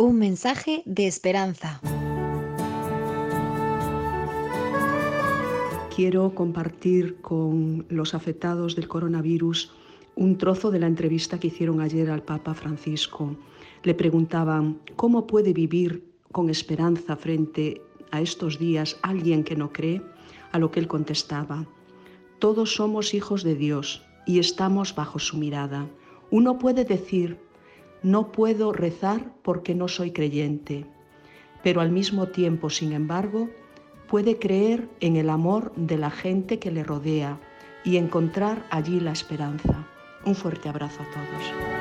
Un mensaje de esperanza. Quiero compartir con los afectados del coronavirus un trozo de la entrevista que hicieron ayer al Papa Francisco. Le preguntaban, ¿cómo puede vivir con esperanza frente a estos días alguien que no cree? A lo que él contestaba, todos somos hijos de Dios y estamos bajo su mirada. Uno puede decir, no puedo rezar porque no soy creyente, pero al mismo tiempo, sin embargo, puede creer en el amor de la gente que le rodea y encontrar allí la esperanza. Un fuerte abrazo a todos.